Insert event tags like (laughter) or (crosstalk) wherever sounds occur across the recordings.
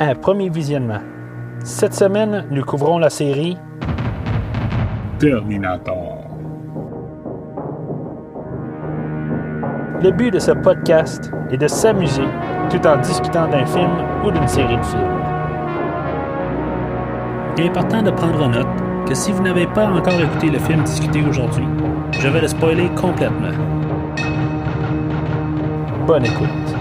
à Premier Visionnement. Cette semaine, nous couvrons la série Terminator. Le but de ce podcast est de s'amuser tout en discutant d'un film ou d'une série de films. Il est important de prendre note que si vous n'avez pas encore écouté le film discuté aujourd'hui, je vais le spoiler complètement. Bonne écoute.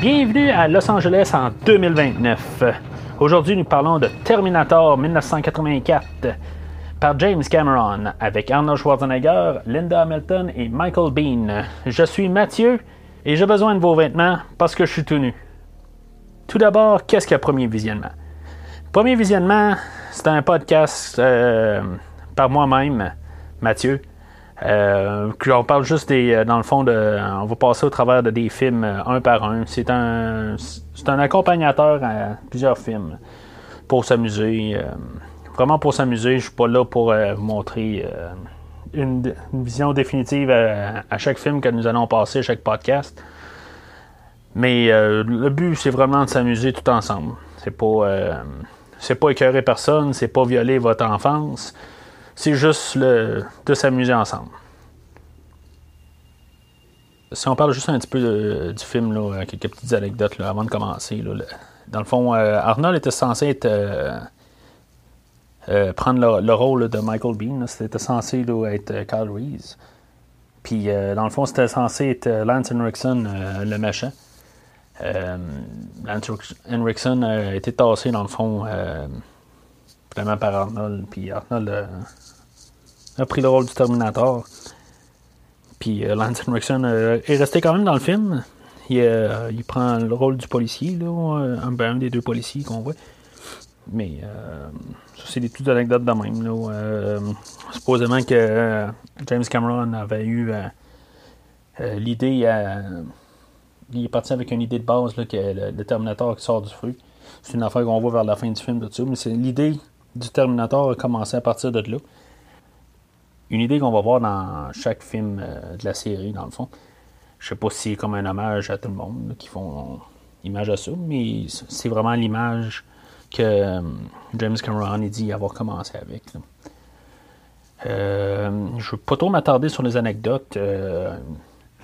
Bienvenue à Los Angeles en 2029. Aujourd'hui, nous parlons de Terminator 1984 par James Cameron avec Arnold Schwarzenegger, Linda Hamilton et Michael Bean. Je suis Mathieu et j'ai besoin de vos vêtements parce que je suis tout nu. Tout d'abord, qu'est-ce qu'un premier visionnement? Premier visionnement, c'est un podcast euh, par moi-même, Mathieu. Euh, on parle juste euh, Dans le fond, on va passer au travers de des films euh, un par un. C'est un, c'est un accompagnateur à plusieurs films pour s'amuser. vraiment pour s'amuser. Je suis pas là pour vous montrer une, vision définitive à, chaque film que nous allons passer, chaque podcast. Mais le but, c'est vraiment de s'amuser tout ensemble. C'est pas, c'est pas écœurer personne, c'est pas violer votre enfance. C'est juste le, de s'amuser ensemble. Si on parle juste un petit peu de- du film, là, quelques petites anecdotes là, avant de commencer. là, dans le fond, euh, Arnold était censé être, euh, euh, prendre le, le rôle de Michael Bean. C'était censé être euh, Kyle Reese. Puis, euh, dans le fond, c'était censé être euh, Lance Henriksen, euh, le méchant. Euh, Lance Henriksen a été tassé, dans le fond, par Arnold. Puis Arnold euh, a pris le rôle du Terminator. Puis euh, Lance Henriksen euh, est resté quand même dans le film. Il, euh, il prend le rôle du policier, là, un, ben, un des deux policiers qu'on voit. Mais ça, c'est des petites anecdotes de même. Là. Supposément que James Cameron avait eu l'idée il est parti avec une idée de base là, que le, Terminator qui sort du fruit. C'est une affaire qu'on voit vers la fin du film, tout ça. Mais c'est l'idée du Terminator a commencé à partir de là. Une idée qu'on va voir dans chaque film euh, de la série, dans le fond. Je sais pas si c'est comme un hommage à tout le monde qui font image à ça, mais c'est vraiment l'image que euh, James Cameron a dit avoir commencé avec. Euh, je ne veux pas trop m'attarder sur les anecdotes. Euh,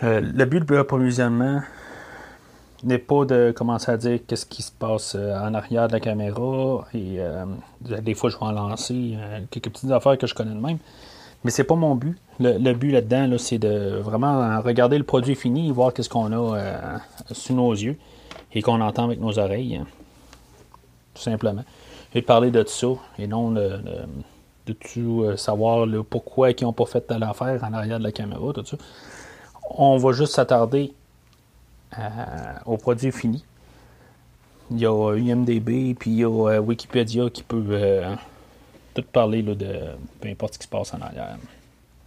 euh, le but de n'est pas de commencer à dire qu'est-ce qui se passe euh, en arrière de la caméra et euh, des fois je vais en lancer euh, quelques petites affaires que je connais de même. Mais c'est pas mon but. Le, le but là-dedans, là, c'est de vraiment regarder le produit fini et voir qu'est-ce qu'on a sous nos yeux et qu'on entend avec nos oreilles. hein. Tout simplement. Et de parler de tout ça et non de, de- de tout savoir là, pourquoi ils n'ont pas fait telle affaire en arrière de la caméra, tout ça. On va juste s'attarder à- au produit fini. Il y a IMDB, puis il y a euh, Wikipédia qui peut euh, tout parler de peu importe ce qui se passe en arrière.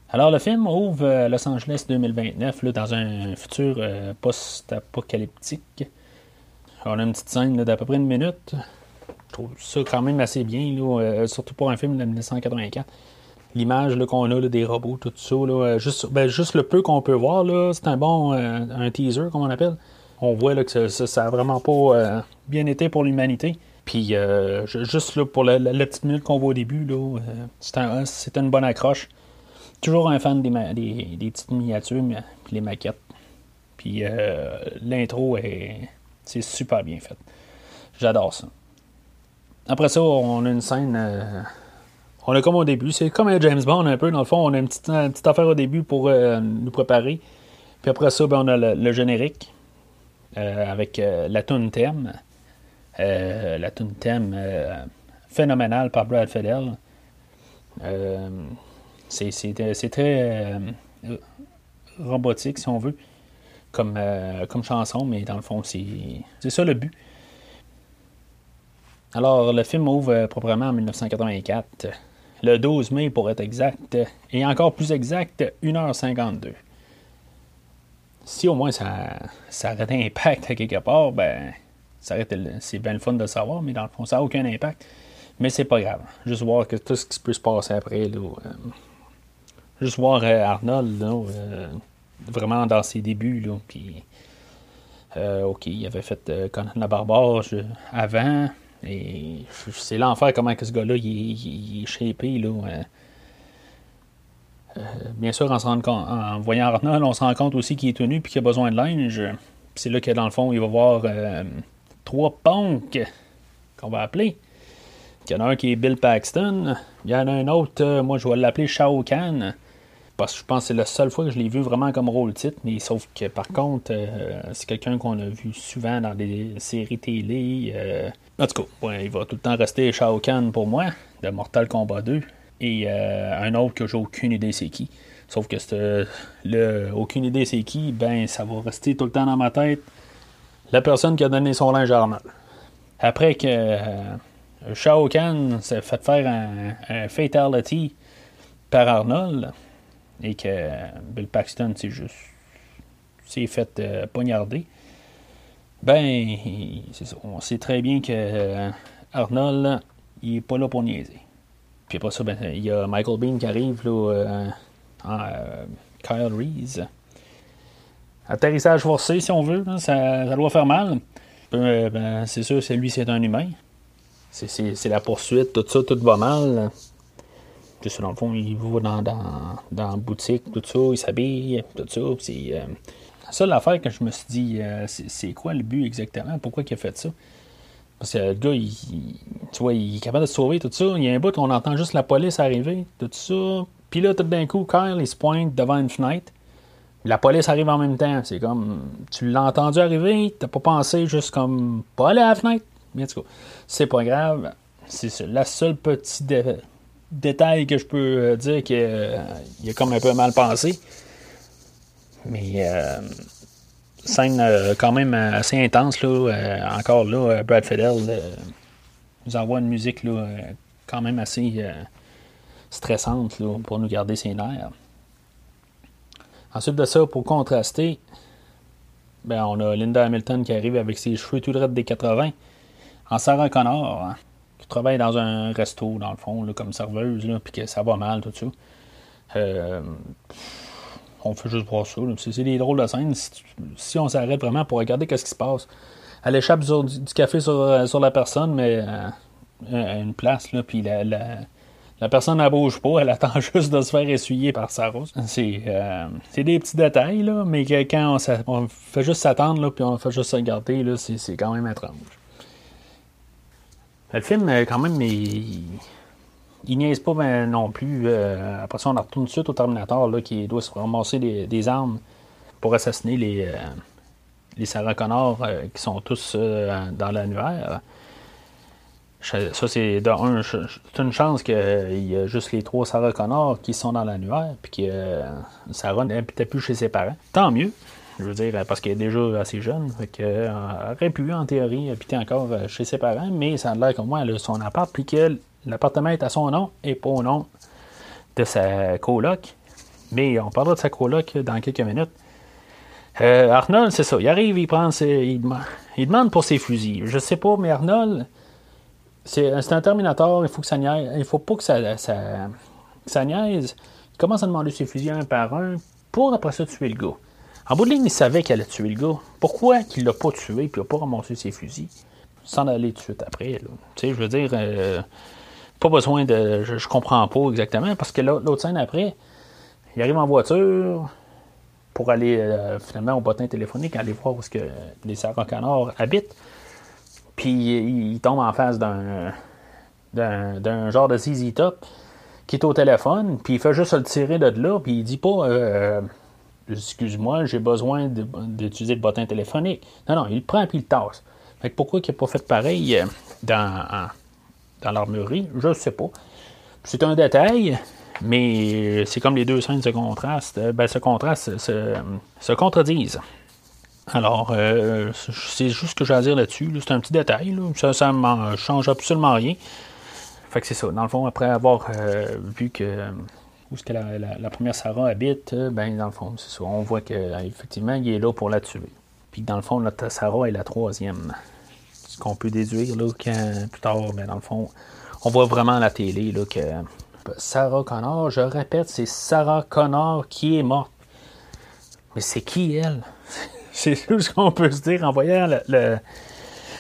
Alors, le film ouvre euh, Los Angeles 2029, là, dans un futur euh, post-apocalyptique. On a une petite scène d'à peu près une minute. Je trouve ça quand même assez bien, euh, surtout pour un film de 1984. L'image qu'on a des robots, tout ça, euh, juste, ben, juste le peu qu'on peut voir, c'est un bon euh, un teaser, comme on appelle. On voit que ça, ça, vraiment pas euh, bien été pour l'humanité. Puis ju- juste pour la, petite minute qu'on voit au début, c'est un- une bonne accroche. Toujours un fan des, petites miniatures, mais- les maquettes. Puis l'intro est c'est super bien fait. J'adore ça. Après ça, on a une scène. On a comme au début, c'est comme un James Bond un peu. Dans le fond, on a une petite, affaire au début pour euh, nous préparer. Puis après ça, ben, on a le, générique euh, avec euh, la tune thème. La tune thème phénoménale par Brad Fidel. C'est, très robotique, si on veut, comme, comme chanson, mais dans le fond, c'est, ça le but. Alors, le film ouvre proprement en 1984, le 12 mai pour être exact, et encore plus exact, 1h52. Si au moins ça, ça aurait un impact à quelque part, ben, c'est bien le fun de le savoir, mais dans le fond, ça n'a aucun impact. Mais c'est pas grave. Juste voir que tout ce qui peut se passer après, euh, juste voir euh, Arnold, euh, vraiment dans ses débuts. OK, il avait fait Conan la Barbare avant. Et c'est l'enfer comment que ce gars-là il, est shapé. Là, bien sûr, en, se en voyant Arnold, on se rend compte aussi qu'il est tenu et qu'il a besoin de linge. C'est là que dans le fond, il va voir trois punks qu'on va appeler. Il y en a un qui est Bill Paxton. Il y en a un autre, euh, moi je vais l'appeler Shao Kahn. Parce que je pense que c'est la seule fois que je l'ai vu vraiment comme rôle titre. Mais sauf que par contre, euh, c'est quelqu'un qu'on a vu souvent dans des séries télé. Euh. En tout cas, il va tout le temps rester Shao Kahn pour moi, de Mortal Kombat 2. Et un autre que j'ai aucune idée c'est qui. Sauf que le aucune idée c'est qui, ben ça va rester tout le temps dans ma tête. La personne qui a donné son linge à Arnold. Après que Shao Kahn s'est fait faire un, fatality par Arnold et que Bill Paxton s'est juste s'est fait euh, poignarder. Ben, on sait très bien que euh, Arnold, il est pas là pour niaiser. Puis après ça, ben, il y a Michael Bean qui arrive là, euh, Kyle Reese. Atterrissage forcé, si on veut, ça, ça, doit faire mal. Ben, c'est sûr, c'est lui, c'est un humain. C'est la poursuite, tout ça, tout va mal. Ça, dans le fond, il va dans, dans, dans la boutique, tout ça, il s'habille, tout ça. C'est euh, la seule affaire que je me suis dit, euh, c'est quoi le but exactement? Pourquoi il a fait ça? Parce que le gars, il, tu vois, il est capable de se sauver, tout ça. Il y a un bout, on entend juste la police arriver, tout ça. Puis là, tout d'un coup, Kyle, il se pointe devant une fenêtre. La police arrive en même temps. C'est comme, tu l'as entendu arriver, t'as pas pensé juste comme, pas aller à la fenêtre? Mais en tout cas, c'est pas grave. C'est la seule petit détail que je peux euh, dire qu'il euh, a comme un peu mal pensé. Mais euh, scène quand même assez intense là. encore là, Brad Fidel nous envoie une musique là, quand même assez stressante là, pour nous garder ses nerfs. Ensuite de ça, pour contraster, ben, on a Linda Hamilton qui arrive avec ses cheveux tout droits des 80 en Sarah Connor, hein, qui travaille dans un resto, dans le fond, comme serveuse, puis que ça va mal, tout ça. Euh, on fait juste voir ça. C'est des drôles de scènes. Si, on s'arrête vraiment pour regarder ce qui se passe, elle échappe du, café euh, sur, la personne, mais euh, à une place, là, puis la, la, personne ne pas, elle attend (laughs) juste de se faire essuyer par Sarah. C'est des petits détails, là, mais quand on, fait juste s'attendre, puis on fait juste regarder, c'est quand même étrange. Le film, euh, quand même, il, il niaise pas ben, non plus. Euh, après ça, on retourne tout de suite au Terminator là, qui doit se ramasser des, armes pour assassiner les, euh, les Sarah Connor qui sont tous dans l'annuaire. Ça, c'est une chance qu'il y a juste les trois Sarah qui sont dans l'annuaire, puis que Sarah n'habitait plus chez ses parents. Tant mieux. Je veux dire, parce qu'elle est déjà assez jeune. Fait euh, aurait pu, en théorie, habiter encore euh, chez ses parents, mais ça a l'air comme moi, elle a son appart, puis l'appartement est à son nom et pas au nom de sa coloc. Mais on parlera de sa coloc dans quelques minutes. Euh, Arnold, c'est ça. Il arrive, il prend il, demande, pour ses fusils. Je sais pas, mais Arnold, c'est, un Terminator, il faut que ça. Il faut pas que ça, ça, ça niaise. Il commence à demander ses fusils un par un pour après ça tuer le gars. En bout de ligne, il savait qu'elle allait tuer le gars. Pourquoi qu'il l'a pas tué et qu'il n'a pas ramassé ses fusils? Sans aller tout de suite après? Tu sais, je veux dire, euh, pas besoin de. Je, comprends pas exactement parce que l'autre scène après, il arrive en voiture pour aller euh, finalement au bottin téléphonique, aller voir où que les Connor habitent. Puis il, tombe en face d'un, d'un, genre de ZZ Top qui est au téléphone, puis il fait juste le tirer de là, puis il dit pas. Euh, excuse-moi, j'ai besoin d'utiliser le bottin téléphonique. Non, non, il le prend et il le tasse. Fait pourquoi il n'a pas fait pareil euh, dans, dans l'armurerie, je ne sais pas. C'est un détail, mais c'est comme les deux scènes se contrastent. Euh, ben, se contrastent, se, contredisent. Alors, euh, c'est juste ce que j'ai à dire là-dessus. C'est un petit détail. Ça ne change absolument rien. Fait que c'est ça. Dans le fond, après avoir vu que où est-ce que la, première Sarah habite, euh, ben dans le fond, c'est ça. On voit qu'effectivement, il est là pour la tuer. Puis dans le fond, notre Sarah est la troisième. Qu'on peut déduire là, plus tard, mais ben, dans le fond, on voit vraiment à la télé là, que Sarah Connor, je répète, c'est Sarah Connor qui est morte. Mais c'est qui elle? (laughs) c'est tout ce qu'on peut se dire en voyant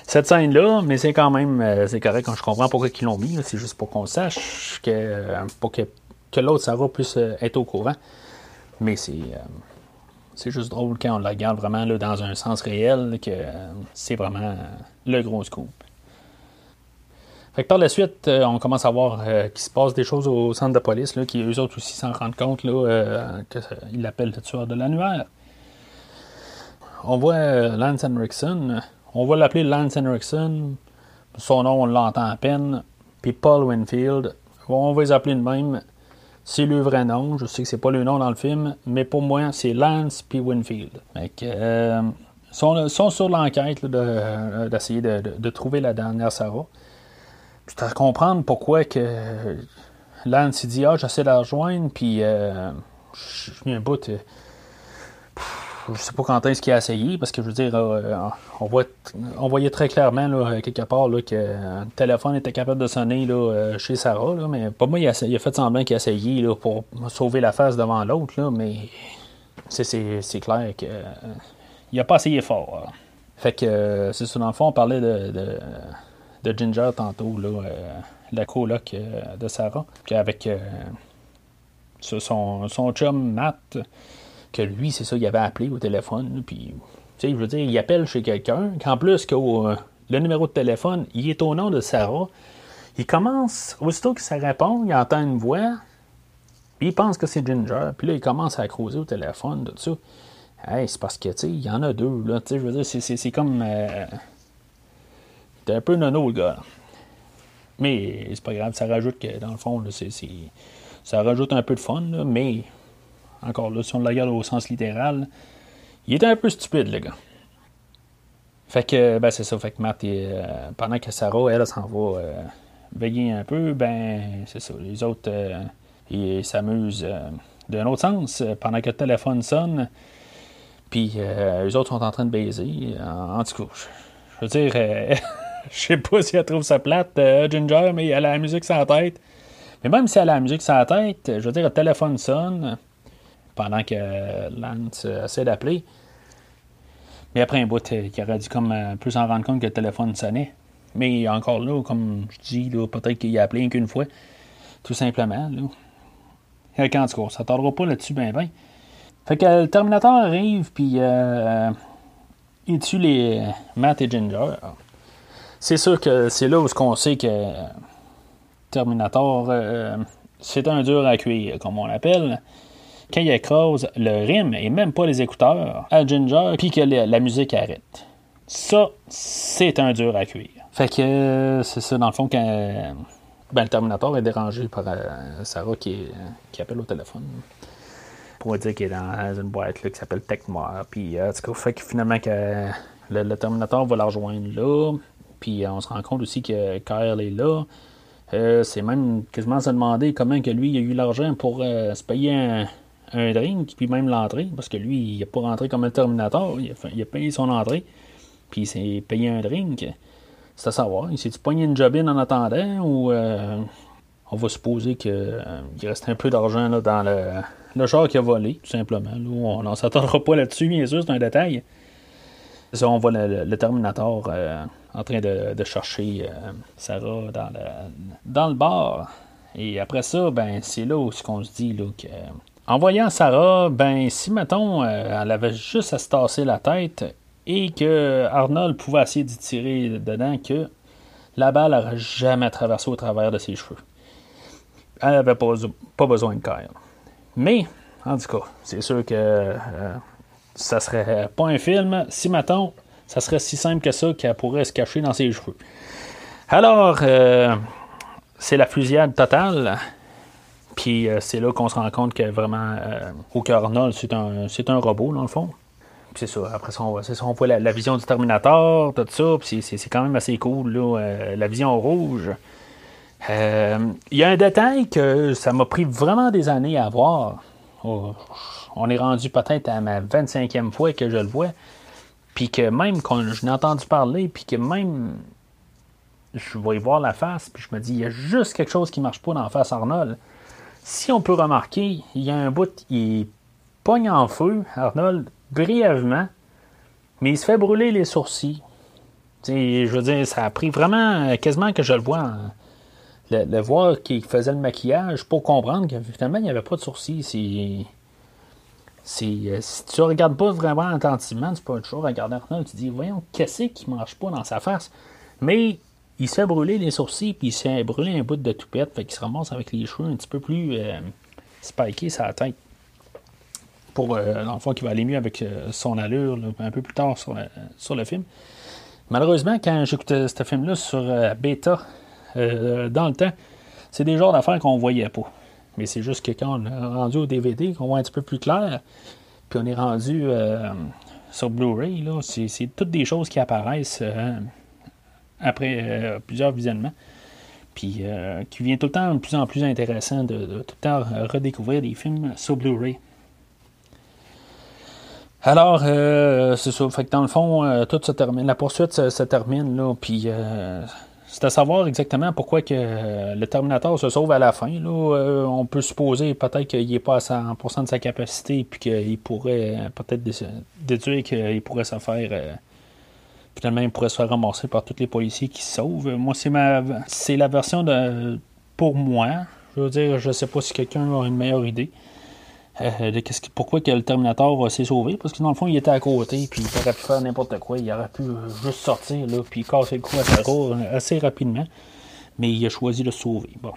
cette scène-là, mais c'est quand même euh, c'est correct quand je comprends pourquoi ils l'ont mis. C'est juste pour qu'on sache que euh, pour que, que l'autre Sarah puisse être au courant. Mais c'est c'est juste drôle quand on la regarde vraiment là, dans un sens réel que c'est vraiment le gros scoop. Fait que par la suite, euh, on commence à voir euh, qu'il se passe des choses au centre de police, là, qui eux autres aussi s'en rendent compte là, euh, qu'ils l'appellent le tueur de l'annuaire. On voit Lance Henriksen. On va l'appeler Lance Henriksen. Son nom, on l'entend à peine. Puis Paul Winfield. On va les appeler de même. C'est le vrai nom. Je sais que c'est pas le nom dans le film, mais pour moi, c'est Lance puis Winfield. Fait que, sont, sur l'enquête d'essayer de, trouver la dernière Sarah. Puis à comprendre pourquoi que Lance dit Ah, j'essaie de la rejoindre, puis euh, je suis un bout. Euh, je sais pas quand est-ce qu'il a essayé, parce que je veux dire, euh, on, voit, on voyait très clairement, là, quelque part, là, que le téléphone était capable de sonner là, chez Sarah, là, mais pas moi, il a, fait semblant qu'il a essayé là, pour sauver la face devant l'autre, mais c'est, clair qu'il n'a pas essayé fort. Fait que, c'est ça, dans le fond, on parlait de de Ginger tantôt, là, euh, la coloc euh, de Sarah, avec euh, son, son chum Matt, que lui, c'est ça, il avait appelé au téléphone, puis, tu sais, je veux dire, il appelle chez quelqu'un, qu'en plus, que le numéro de téléphone, il est au nom de Sarah. Il commence, aussitôt que ça répond, il entend une voix, puis il pense que c'est Ginger, puis là, il commence à creuser au téléphone, tout ça. Hey, c'est parce que, tu sais, il y en a deux, là, tu sais, je veux dire, c'est comme... C'était un peu nono, le gars. Mais c'est pas grave, ça rajoute que, dans le fond, ça rajoute un peu de fun, mais encore là, si on le regarde au sens littéral, il était un peu stupide, le gars. Fait que, ben, c'est ça. Fait que Matt, euh, pendant que Sarah, elle, s'en va euh, veiller un peu, ben, c'est ça. Les autres, euh, ils s'amusent d'un autre sens. Pendant que le téléphone sonne, puis les autres sont en train de baiser. En, tout cas, je veux dire, (laughs) Je sais pas si elle trouve ça plate, Ginger, mais elle a la musique la tête. Mais même si elle a la musique la tête, je veux dire, le téléphone sonne pendant que Lance essaie d'appeler. Mais après un bout, il aurait dû comme euh, plus en rendre compte que le téléphone sonnait. Mais encore là, comme je dis, peut-être qu'il a appelé qu'une fois. Tout simplement. Là. Tout cas, ça tardera pas là-dessus ben ben. Fait que le Terminator arrive, puis euh, il tue les Matt et Ginger c'est sûr que c'est là où on sait que Terminator, euh, c'est un dur à cuire, comme on l'appelle. Quand il écrase le rime et même pas les écouteurs à Ginger, puis que la, musique arrête. Ça, c'est un dur à cuire. Fait que c'est ça, dans le fond, quand ben, le Terminator est dérangé par euh, Sarah qui, qui, appelle au téléphone pour dire qu'il est dans une boîte là, qui s'appelle Techmoire. Puis, euh, fait que finalement, que le Terminator va la rejoindre là. Puis euh, on se rend compte aussi que Kyle est là. Euh, c'est même quasiment se demander comment que lui a eu l'argent pour euh, se payer un, drink, puis même l'entrée, parce que lui, il n'a pas rentré comme un Terminator, il a, payé son entrée, puis il s'est payé un drink. C'est à savoir, il s'est-tu pogné une jobine en attendant, ou on va supposer qu'il reste un peu d'argent dans le, le char qu'il a volé, tout simplement. on n'en s'attendra pas là-dessus, bien sûr, c'est un détail. Ça, on voit le, Terminator en train de, chercher euh, Sarah dans le, dans le bar. Et après ça, ben, c'est là où ce qu'on se dit là, que. En voyant Sarah, ben, si mettons, euh, elle avait juste à se tasser la tête et que Arnold pouvait essayer d'y tirer dedans, que la balle n'aurait jamais traversé au travers de ses cheveux. Elle n'avait pas, besoin de Kyle. Mais, en tout cas, c'est sûr que euh, ça serait pas un film si, mettons, ça serait si simple que ça qu'elle pourrait se cacher dans ses cheveux. Alors, euh, c'est la fusillade totale. Puis euh, c'est là qu'on se rend compte que vraiment, euh, au Arnold, c'est un, c'est un robot, dans le fond. Puis c'est ça. Après ça, on voit, ça, on voit la, vision du Terminator, tout ça. Puis c'est, c'est quand même assez cool, là, la vision rouge. Il y a un détail que ça m'a pris vraiment des années à voir. Oh, on est rendu peut-être à ma 25e fois que je le vois. Puis que même quand je n'ai entendu parler, puis que même je vais voir la face, puis je me dis, il y a juste quelque chose qui marche pas dans la face Arnold. Si on peut remarquer, il y a un bout est pogne en feu, Arnold, brièvement, mais il se fait brûler les sourcils. je veux dire, ça a pris vraiment quasiment que je le vois. le, voir qu'il faisait le maquillage pour comprendre que finalement, il n'y avait pas de sourcils. Euh, si tu regardes pas vraiment attentivement, tu peux toujours regarder Arnold, tu dis, voyons, qu'est-ce qui marche pas dans sa face? Mais il se fait brûler les sourcils, puis il se fait brûler un bout de toupette, fait qu'il se ramasse avec les cheveux un petit peu plus euh, spikés sur la tête. Pour euh, l'enfant qui va aller mieux avec euh, son allure un peu plus tard sur, le film. Malheureusement, quand j'écoutais ce film-là sur bêta, dans le temps, c'est des genres d'affaires qu'on voyait pas. Mais c'est juste que quand on est rendu au DVD, qu'on voit un petit peu plus clair, puis on est rendu sur Blu-ray, c'est toutes des choses qui apparaissent après euh, plusieurs visionnements. Puis euh, qui vient tout le temps de plus en plus intéressant de, tout le temps redécouvrir des films sur Blu-ray. Alors, euh, c'est ça. Fait que dans le fond, tout se termine. La poursuite se, termine, là. Puis, c'est à savoir exactement pourquoi que le Terminator se sauve à la fin. Là. on peut supposer peut-être qu'il n'est pas à 100% de sa capacité, puis qu'il pourrait peut-être déduire qu'il pourrait se faire finalement, il pourrait se faire ramasser par tous les policiers qui se sauvent. Moi, c'est ma c'est la version de pour moi. Je veux dire, je sais pas si quelqu'un a une meilleure idée. Euh, de qu'est-ce pourquoi que le Terminator s'est sauvé, parce que dans le fond, il était à côté, puis il aurait pu faire n'importe quoi. Il aurait pu juste sortir, là, puis casser le cou à sa assez rapidement. Mais il a choisi de se sauver. Bon,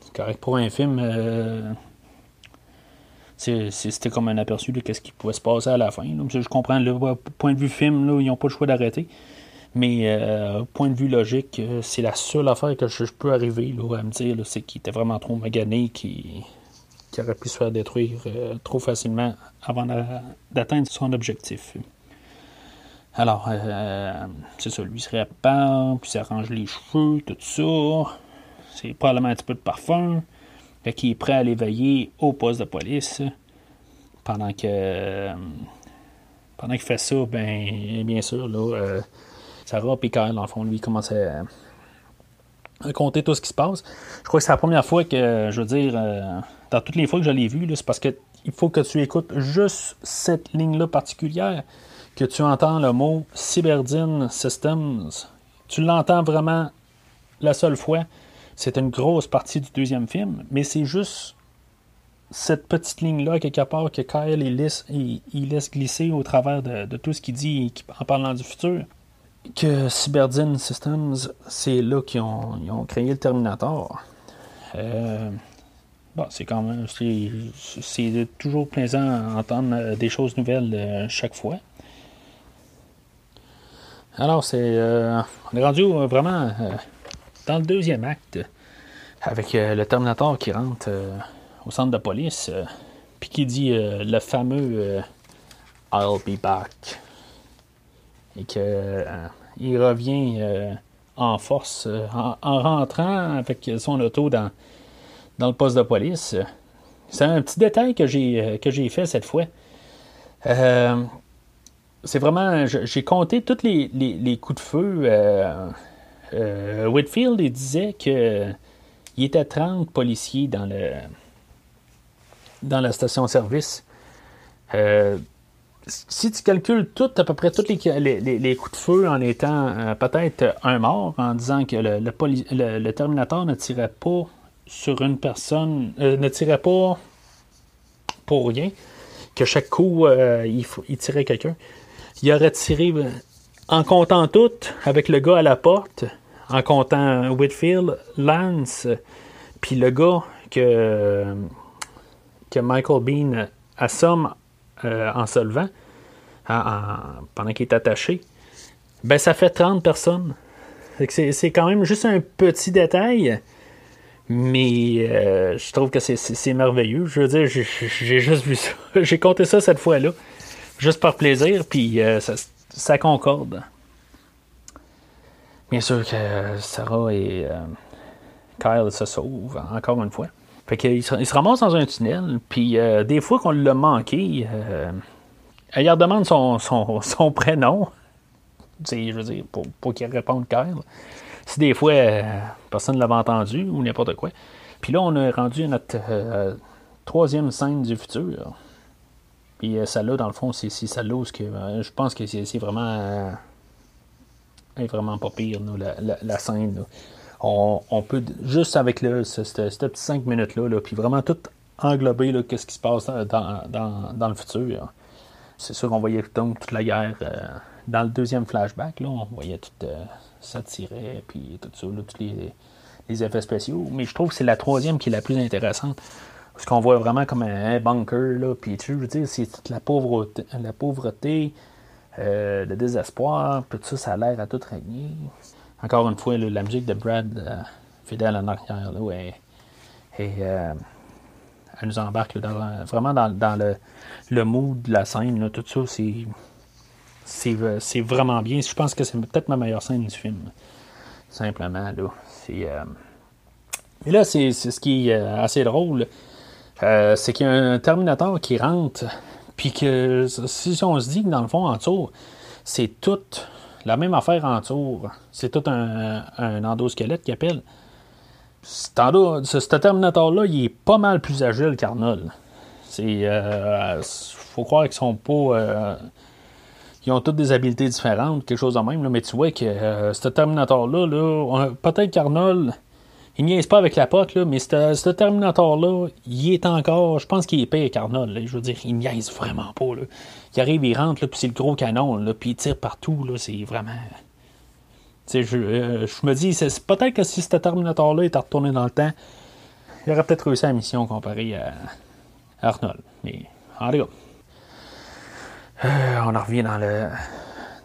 c'est correct pour un film. C'était comme un aperçu de ce qui pouvait se passer à la fin. Je comprends, le point de vue film, ils n'ont pas le choix d'arrêter. Mais euh, point de vue logique, euh, c'est la seule affaire que je, peux arriver là, à me dire, c'est qu'il était vraiment trop magané, qu'il aurait pu se faire détruire euh, trop facilement avant d'atteindre son objectif. Alors, c'est ça, lui se répare, puis s'arrange les cheveux, tout ça. C'est probablement un petit peu de parfum. Fait qu'il est prêt à l'éveiller au poste de police. Pendant que. pendant qu'il fait ça, ben, bien sûr, là, euh, Sarah et Kyle, fond, lui, commence à, compter tout ce qui se passe. Je crois que c'est la première fois que, je veux dire, euh, dans toutes les fois que je l'ai vu, c'est parce que il faut que tu écoutes juste cette ligne-là particulière, que tu entends le mot Cyberdine Systems. Tu l'entends vraiment la seule fois. C'est une grosse partie du deuxième film, mais c'est juste cette petite ligne-là, quelque part, que Kyle il laisse, il, laisse glisser au travers de, tout ce qu'il dit en parlant du futur. Que Cyberdine Systems, c'est là qu'ils ont, créé le Terminator. Euh, bon, c'est quand même. C'est toujours plaisant d'entendre euh, des choses nouvelles euh, chaque fois. Alors, c'est. on est rendu vraiment dans le deuxième acte, avec euh, le Terminator qui rentre euh, au centre de police, euh, puis qui dit le fameux I'll be back. Et qu'il revient en force en, rentrant avec son auto dans, dans le poste de police. C'est un petit détail que j'ai, que j'ai fait cette fois. c'est vraiment. J'ai compté tous les, les, coups de feu euh, Whitfield disait que il était 30 policiers dans le dans la station-service. Euh, si tu calcules tout, à peu près tous les, coups de feu en étant euh, peut-être un mort, en disant que le, Terminator ne tirait pas sur une personne, ne tirait pas pour rien, que chaque coup, il, tirait quelqu'un. Il aurait tiré, en comptant tout, avec le gars à la porte, en comptant Whitfield, Lance, puis le gars que, que Michael Bean assomme euh, en se levant, pendant qu'il est attaché, ben ça fait 30 personnes. C'est quand même juste un petit détail, mais euh, je trouve que c'est merveilleux. Je veux dire, j'ai juste vu ça. (laughs) j'ai compté ça cette fois-là, juste par plaisir, puis euh, ça, ça concorde. Bien sûr que Sarah et euh, Kyle se sauvent, encore une fois. Fait qu'il se, il se ramasse dans un tunnel, puis euh, des fois qu'on l'a manqué, euh, elle leur demande son, son, son prénom. je veux dire, pour, pour qu'il réponde Kyle. Si des fois personne ne l'avait entendu ou n'importe quoi. Puis là, on est rendu notre troisième scène du futur. Puis celle-là, dans le fond, c'est celle-là où je pense que c'est vraiment. vraiment pas pire, la, scène. On, peut, juste avec le, ce, petit 5 minutes-là, puis vraiment tout englober qu'est-ce qui se passe dans, le futur. C'est sûr qu'on voyait donc toute la guerre dans le deuxième flashback, là, on voyait tout euh, ça tirer, puis tout ça, tous les, effets spéciaux. Mais je trouve que c'est la troisième qui est la plus intéressante. Parce qu'on voit vraiment comme un, bunker, là, puis tu veux dire, c'est toute la pauvreté, la pauvreté euh, le désespoir, puis tout ça, ça a l'air à tout régner. Encore une fois, la musique de Brad, euh, fidèle en arrière, là, et, elle nous embarque vraiment dans, le, le mood de la scène, là, tout ça, c'est euh, c'est vraiment bien. Je pense que c'est peut-être ma meilleure scène du film. Simplement, là. C'est. Euh, mais là, c'est ce qui est euh, assez drôle. C'est qu'il y a un Terminator qui rentre. Puis que si on se dit que dans le fond, en tour, c'est tout la même affaire en tour. C'est tout un, un endosquelette qui appelle. Ce, Terminator-là, il est pas mal plus agile qu'Arnold. C'est. faut croire qu'ils sont pas ils ont toutes des habiletés différentes, quelque chose de même. mais tu vois que euh, ce Terminator-là, là, peut-être qu'Arnold, il niaise pas avec la pote, là, mais ce Terminator-là, il est encore, je pense qu'il est pire qu'Arnold. Je veux dire, il niaise vraiment pas. Là. Il arrive, il rentre, puis c'est le gros canon, là, puis il tire partout. Là, c'est vraiment. Je, euh, je me dis, c'est, peut-être que si ce Terminator-là était retourné dans le temps, il aurait peut-être réussi la mission comparé à Arnold. Mais, en tout. Euh, on en revient dans le,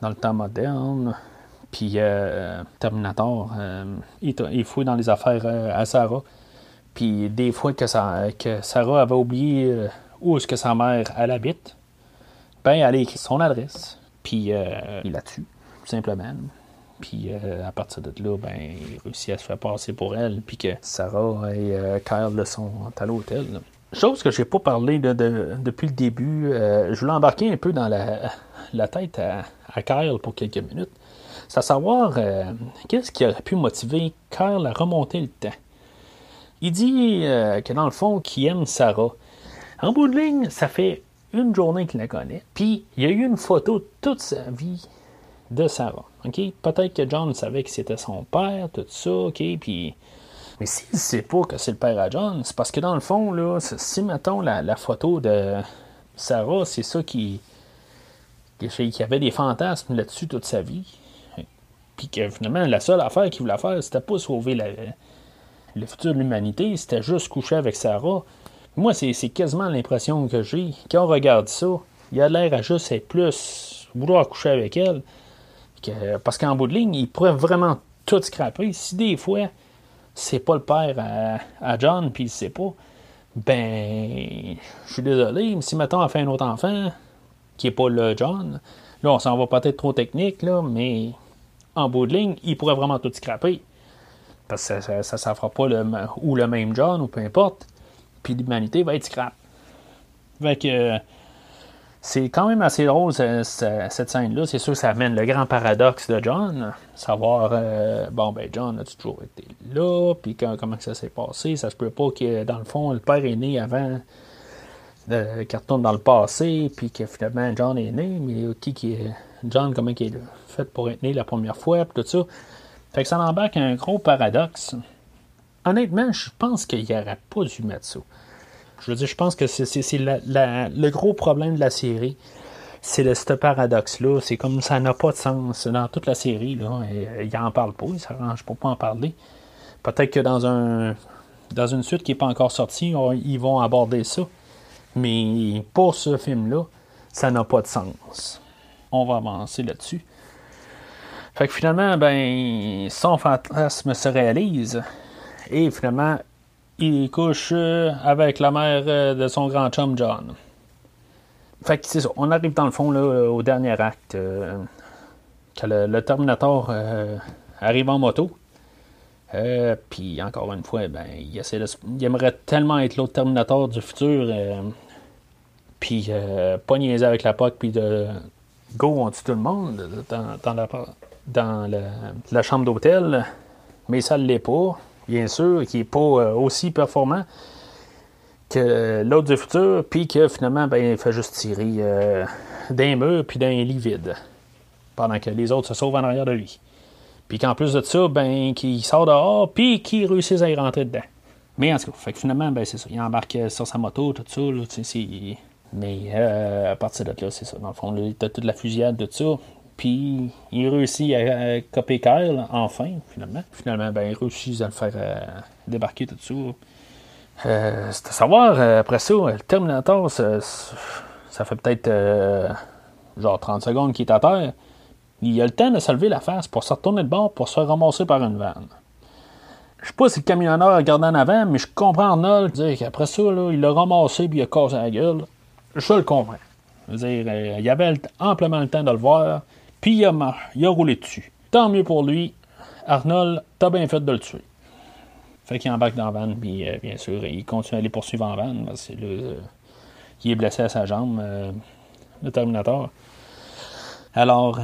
dans le temps moderne. Puis euh, Terminator, euh, il, fouille dans les affaires à Sarah. Puis des fois que, Sarah avait oublié où est-ce que sa mère elle habite, ben elle a écrit son adresse. Puis il la tue, tout simplement. Puis à partir de là, ben, il réussit à se faire passer pour elle. Puis que Sarah et Kyle sont à l'hôtel. Chose que je n'ai pas parlé depuis le début, euh, je voulais embarquer un peu dans la, tête à, Kyle pour quelques minutes. C'est à savoir euh, qu'est-ce qui aurait pu motiver Kyle à remonter le temps? Il dit euh, que dans le fond, qu'il aime Sarah. En bout de ligne, ça fait une journée qu'il la connaît. Puis il y a eu une photo toute sa vie de Sarah. Peut-être que John savait que c'était son père, tout ça, ok, puis mais s'il ne sait pas que c'est le père à John, c'est parce que dans le fond, là, si mettons la, photo de Sarah, c'est ça qui, qui, avait des fantasmes là-dessus toute sa vie. Puis que finalement, la seule affaire qu'il voulait faire, c'était pas sauver le futur de l'humanité, c'était juste coucher avec Sarah. Moi, c'est quasiment l'impression que j'ai. Quand on regarde ça, il a l'air à juste être plus vouloir coucher avec elle. parce qu'en bout de ligne, il pourrait vraiment tout scraper. Si des fois, c'est pas le père à, John, puis il sait pas, ben, je suis désolé, mais si maintenant on fait un autre enfant, qui est pas le John, là, on s'en va peut-être trop technique, là, mais en bout de ligne, il pourrait vraiment tout scraper. Parce que ça, ça, fera pas le, ou le même John, ou peu importe. Puis l'humanité va être scrap. Fait que c'est quand même assez drôle, cette scène-là. C'est sûr que ça amène le grand paradoxe de John. Savoir, euh, bon, ben, John, as-tu toujours été là? Puis comment ça s'est passé? Ça se peut pas que, dans le fond, le père est né avant euh, qu'il retourne dans le passé, puis que finalement, John est né. Mais qui, qui est. John, comment il est fait pour être né la première fois, puis tout ça. Fait que ça embarque un gros paradoxe. Honnêtement, je pense qu'il n'y aurait pas dû mettre ça. Je veux dire, je pense que c'est le gros problème de la série. C'est ce paradoxe-là. C'est comme ça n'a pas de sens dans toute la série. Là, il n'en parle pas, il s'arrange pour pas en parler. Peut-être que dans une suite qui n'est pas encore sortie, ils vont aborder ça. Mais pour ce film-là, ça n'a pas de sens. On va avancer là-dessus. Fait que finalement, ben, son fantasme se réalise. Et finalement, il couche euh, avec la mère euh, de son grand chum John. Fait que c'est ça. On arrive dans le fond là, au dernier acte. Euh, le, Terminator arrive en moto. Puis encore une fois, ben, il, essaie il aimerait tellement être l'autre Terminator du futur. puis pas niaiser avec la POC, puis de go on tue tout le monde dans, la, dans la chambre d'hôtel. Mais ça ne l'est pas bien sûr, qui n'est pas euh, aussi performant. que l'autre du futur, puis que finalement, ben, il fait juste tirer euh, d'un mur puis d'un lit vide, pendant que les autres se sauvent en arrière de lui. Puis qu'en plus de ça, ben, qu'il sort dehors, puis qu'il réussit à y rentrer dedans. Mais en tout cas, fait que finalement, ben, c'est ça. Il embarque sur sa moto, tout ça. Là, mais euh, à partir de là, c'est ça. Dans le fond, il a toute la fusillade, tout ça. Puis il réussit à, copier Kyle, enfin, finalement. Finalement, ben, il réussit à le faire euh, débarquer, tout ça. Euh, c'est à savoir, après ça, le Terminator, ça, fait peut-être genre 30 secondes qu'il est à terre. Il a le temps de se lever la face pour se retourner de bord pour se faire ramasser par une vanne. Je sais pas si le camionneur regardé en avant, mais je comprends Arnold dire qu'après ça, il l'a ramassé et il a cassé la gueule. Je le comprends. Je veux dire, euh, il avait amplement le temps de le voir, puis il a, il a roulé dessus. Tant mieux pour lui. Arnold, t'as bien fait de le tuer. Fait qu'il embarque dans la van, puis euh, bien sûr, il continue à les poursuivre en van. Parce que, euh, est blessé à sa jambe, le Terminator. Alors,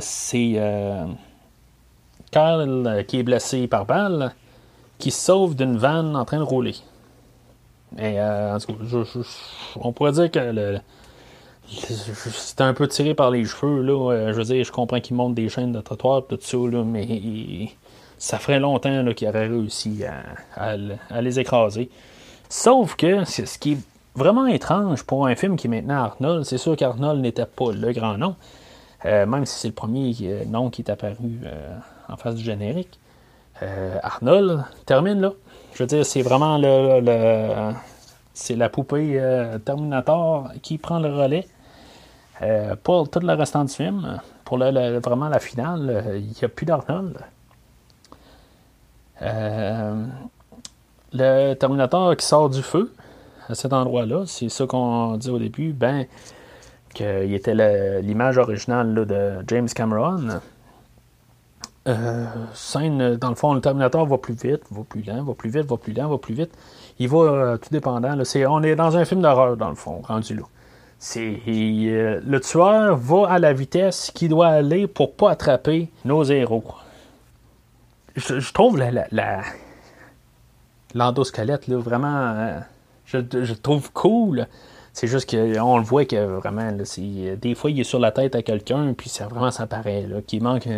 c'est Kyle, euh, qui est blessé par balle, qui sauve d'une vanne en train de rouler. Et, euh, on pourrait dire que c'est un peu tiré par les cheveux. Là. Euh, je veux dire, je comprends qu'il monte des chaînes de trottoir tout ça, mais ça ferait longtemps qu'il aurait réussi à, les écraser. Sauf que ce qui est vraiment étrange pour un film qui est maintenant Arnold, c'est sûr qu'Arnold n'était pas le grand nom, même si c'est le premier nom qui est apparu en face du générique. Euh, Arnold termine là. Je veux dire, c'est vraiment le, c'est la poupée euh, Terminator qui prend le relais euh, pour tout le restant du film. Pour vraiment la finale, il n'y a plus d'Arnold. le Terminator qui sort du feu à cet endroit-là, c'est ça qu'on dit au début, ben, qu'il était l'image originale de James Cameron. Euh, scène, dans le fond, le Terminator va plus vite, va plus lent, va plus vite, va plus lent, va plus vite. Il va euh, tout dépendant. Là, on est dans un film d'horreur, dans le fond, rendu là. C'est, euh, le tueur va à la vitesse qu'il doit aller pour pas attraper nos héros. Je, trouve la, la, l'endosquelette, là, vraiment, je, je trouve cool. C'est juste qu'on le voit que vraiment, des fois, il est sur la tête à quelqu'un, puis ça vraiment ça paraît, là, qu'il manque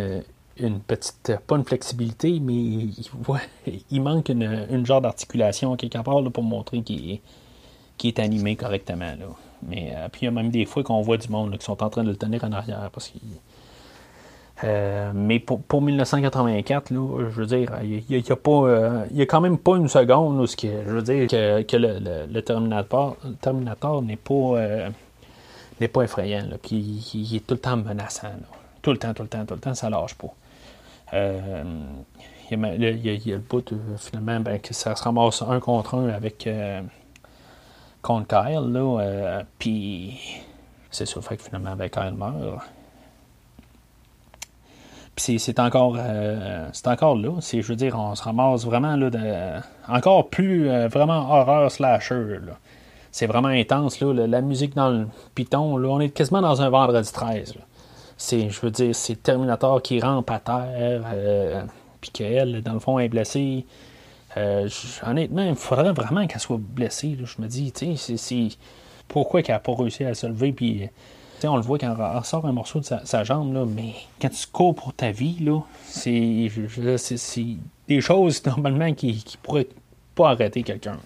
une petite, pas une flexibilité, mais il, (laughs) manque une, genre d'articulation quelque part pour montrer qu'il est, est, animé correctement. Là. Mais euh, puis il y a même des fois qu'on voit du monde qui sont en train de le tenir en arrière parce. Euh, mais pour, pour 1984, là, je veux dire, il n'y a, euh, il y a quand même pas une seconde où qui, je veux dire que, que le, Terminator, n'est pas, pas effrayant, puis il, est tout le temps menaçant. Tout le temps, tout le temps, tout le temps, ça lâche pas. Euh, il, y a, le bout, finalement, ben, que ça se ramasse un contre un avec euh, contre Kyle. Là, euh, puis c'est ça, fait que finalement, ben, Kyle meurt. Puis c'est encore, encore là. Je veux dire, on se ramasse vraiment là, de, encore plus vraiment horreur slasher. C'est vraiment intense. Là, la, musique dans le piton, là, on est quasiment dans un vendredi 13. Là c'est, je veux dire, c'est Terminator qui rampe à terre, euh, puis qu'elle, dans le fond, est blessée. Euh, honnêtement, il faudrait vraiment qu'elle soit blessée. Je me dis, tu sais, c'est, pourquoi qu'elle n'a pas réussi à se lever, puis. on le voit quand elle sort un morceau de sa, jambe, là, mais quand tu cours pour ta vie, là, c'est, c'est, des choses (laughs) normalement qui, qui pourraient pas arrêter quelqu'un.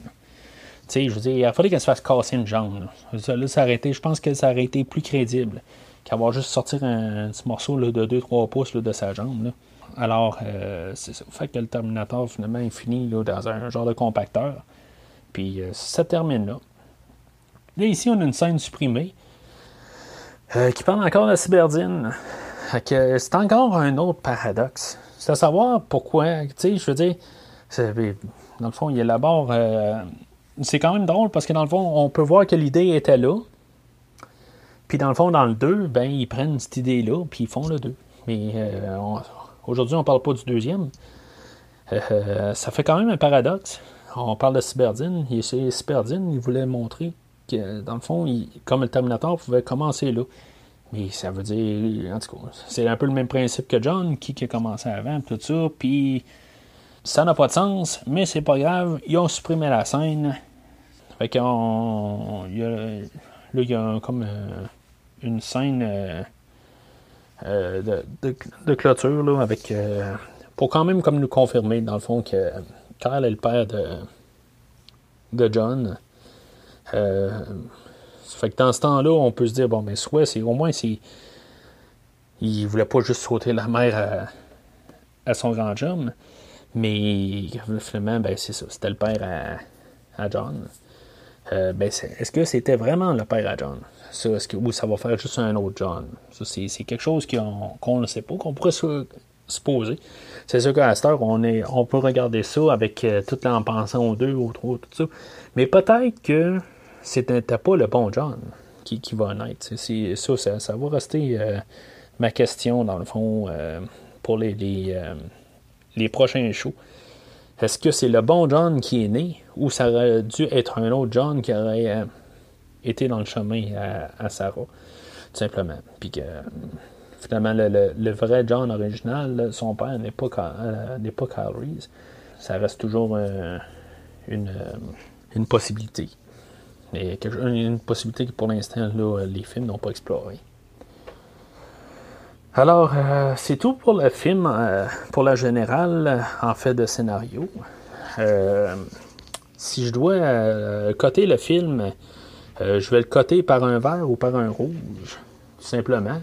Je veux dire, il fallait qu'elle se fasse casser une jambe. Là. Là, je pense que ça aurait été plus crédible qu'avoir juste sortir un, petit morceau de 2-3 pouces de sa jambe. Alors, euh, c'est ça. Fait que le Terminator, finalement, est fini dans un genre de compacteur. Puis, euh, ça termine là. Là, ici, on a une scène supprimée euh, qui parle encore de cyberdine. C'est encore un autre paradoxe. C'est à savoir pourquoi, tu sais, je veux dire, dans le fond, il élabore. c'est quand même drôle parce que dans le fond, on peut voir que l'idée était là, puis dans le fond, dans le 2, ben, ils prennent cette idée-là, puis ils font le 2. Mais euh, aujourd'hui, on ne parle pas du deuxième. Euh, ça fait quand même un paradoxe. On parle de Cyberdine. Et Cyberdine, il voulait montrer que, dans le fond, comme le Terminator pouvait commencer là. Mais ça veut dire, en tout cas, c'est un peu le même principe que John, qui, qui a commencé avant, tout ça. Puis ça n'a pas de sens, mais c'est pas grave. Ils ont supprimé la scène. Fait qu'on. Là, il y a comme une scène de, de, clôture là, avec. pour quand même comme nous confirmer, dans le fond, que Kyle est le père de, de John. fait que dans ce temps-là, on peut se dire, bon, mais soit c'est au moins c'est il voulait pas juste sauter la mer à, son grand chum. Mais finalement, ben, c'est ça. C'était le père à, John. Euh, ben, est-ce que c'était vraiment le père à John? Ou ça va faire juste un autre John? C'est, quelque chose qu'on ne sait pas, qu'on pourrait se, poser. C'est sûr qu'à cette heure, on, peut regarder ça avec euh, tout en pensant aux deux, aux trois, tout ça. Mais peut-être que c'était pas le bon John qui, va naître. Ça, va rester euh, ma question, dans le fond, euh, pour les, prochains shows. Est-ce que c'est le bon John qui est né ou ça aurait dû être un autre John qui aurait euh, été dans le chemin à, Sarah, tout simplement? Puis que finalement, le, vrai John original, son père n'est pas, n'est pas Kyle Reese. Ça reste toujours une, une possibilité. Mais une possibilité que pour l'instant, les films n'ont pas exploré. Alors, euh, c'est tout pour le film, euh, pour la générale, en fait, de scénario. Euh, si je dois coter le film, je vais le coter par un vert ou par un rouge, tout simplement.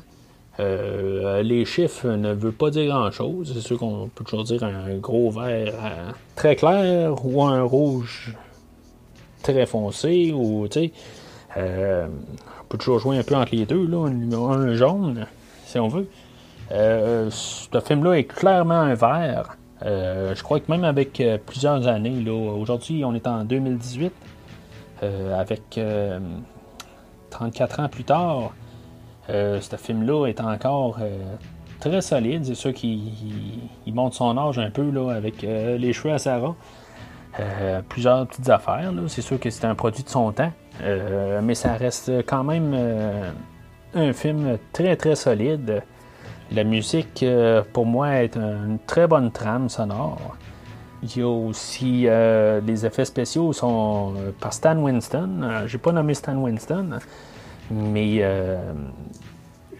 les chiffres ne veulent pas dire grand-chose. C'est sûr qu'on peut toujours dire un gros vert très clair ou un rouge très foncé, ou, tu on peut toujours jouer un peu entre les deux, là, un jaune si on veut. Euh, ce film-là est clairement un vert. Euh, je crois que même avec euh, plusieurs années, aujourd'hui on est en 2018, avec 34 ans plus tard, ce film-là est encore très solide. C'est sûr qu'il monte son âge un peu là, avec les cheveux à Sarah. plusieurs petites affaires. C'est sûr que c'est un produit de son temps. mais ça reste quand même un film très très solide. La musique, euh, pour moi, est une très bonne trame sonore. Il y a aussi euh, les effets spéciaux sont euh, par Stan Winston. J'ai pas nommé Stan Winston, mais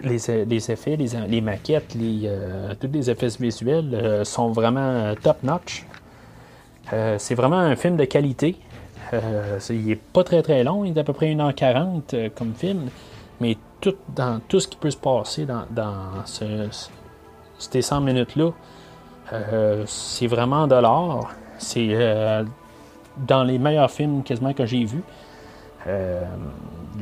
les, effets, les, maquettes, les, tous les effets visuels sont vraiment top notch. c'est vraiment un film de qualité. il est pas très très long, il est à peu près 1h40 comme film, mais tout, dans tout ce qui peut se passer dans, ces 100 minutes-là, euh, c'est vraiment de l'art. C'est euh, dans les meilleurs films quasiment que j'ai vus. Euh,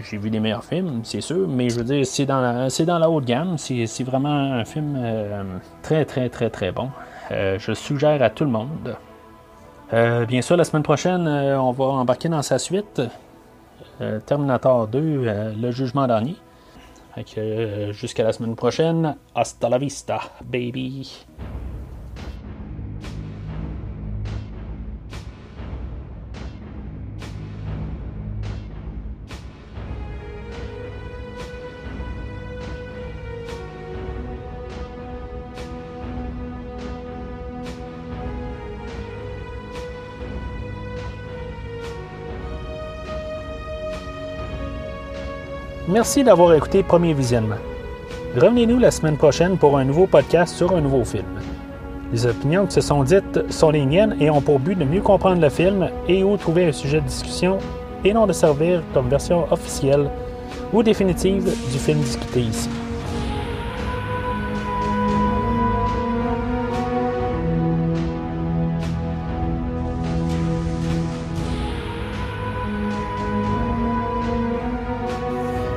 j'ai vu les meilleurs films, c'est sûr, mais je veux dire, c'est dans la, c'est dans la haute gamme. C'est, vraiment un film très, très, très, très bon. je le suggère à tout le monde. bien sûr, la semaine prochaine, on va embarquer dans sa suite. Terminator 2, le jugement dernier. Euh, jusqu'à la semaine prochaine. Hasta la vista, baby. Merci d'avoir écouté Premier Visionnement. Revenez-nous la semaine prochaine pour un nouveau podcast sur un nouveau film. Les opinions qui se sont dites sont les miennes et ont pour but de mieux comprendre le film et ou trouver un sujet de discussion et non de servir comme version officielle ou définitive du film discuté ici.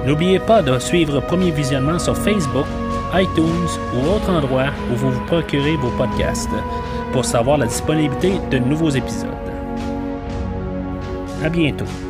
N'oubliez pas de suivre Premier Visionnement sur Facebook, iTunes ou autre endroit où vous vous procurez vos podcasts pour savoir la disponibilité de nouveaux épisodes. À bientôt.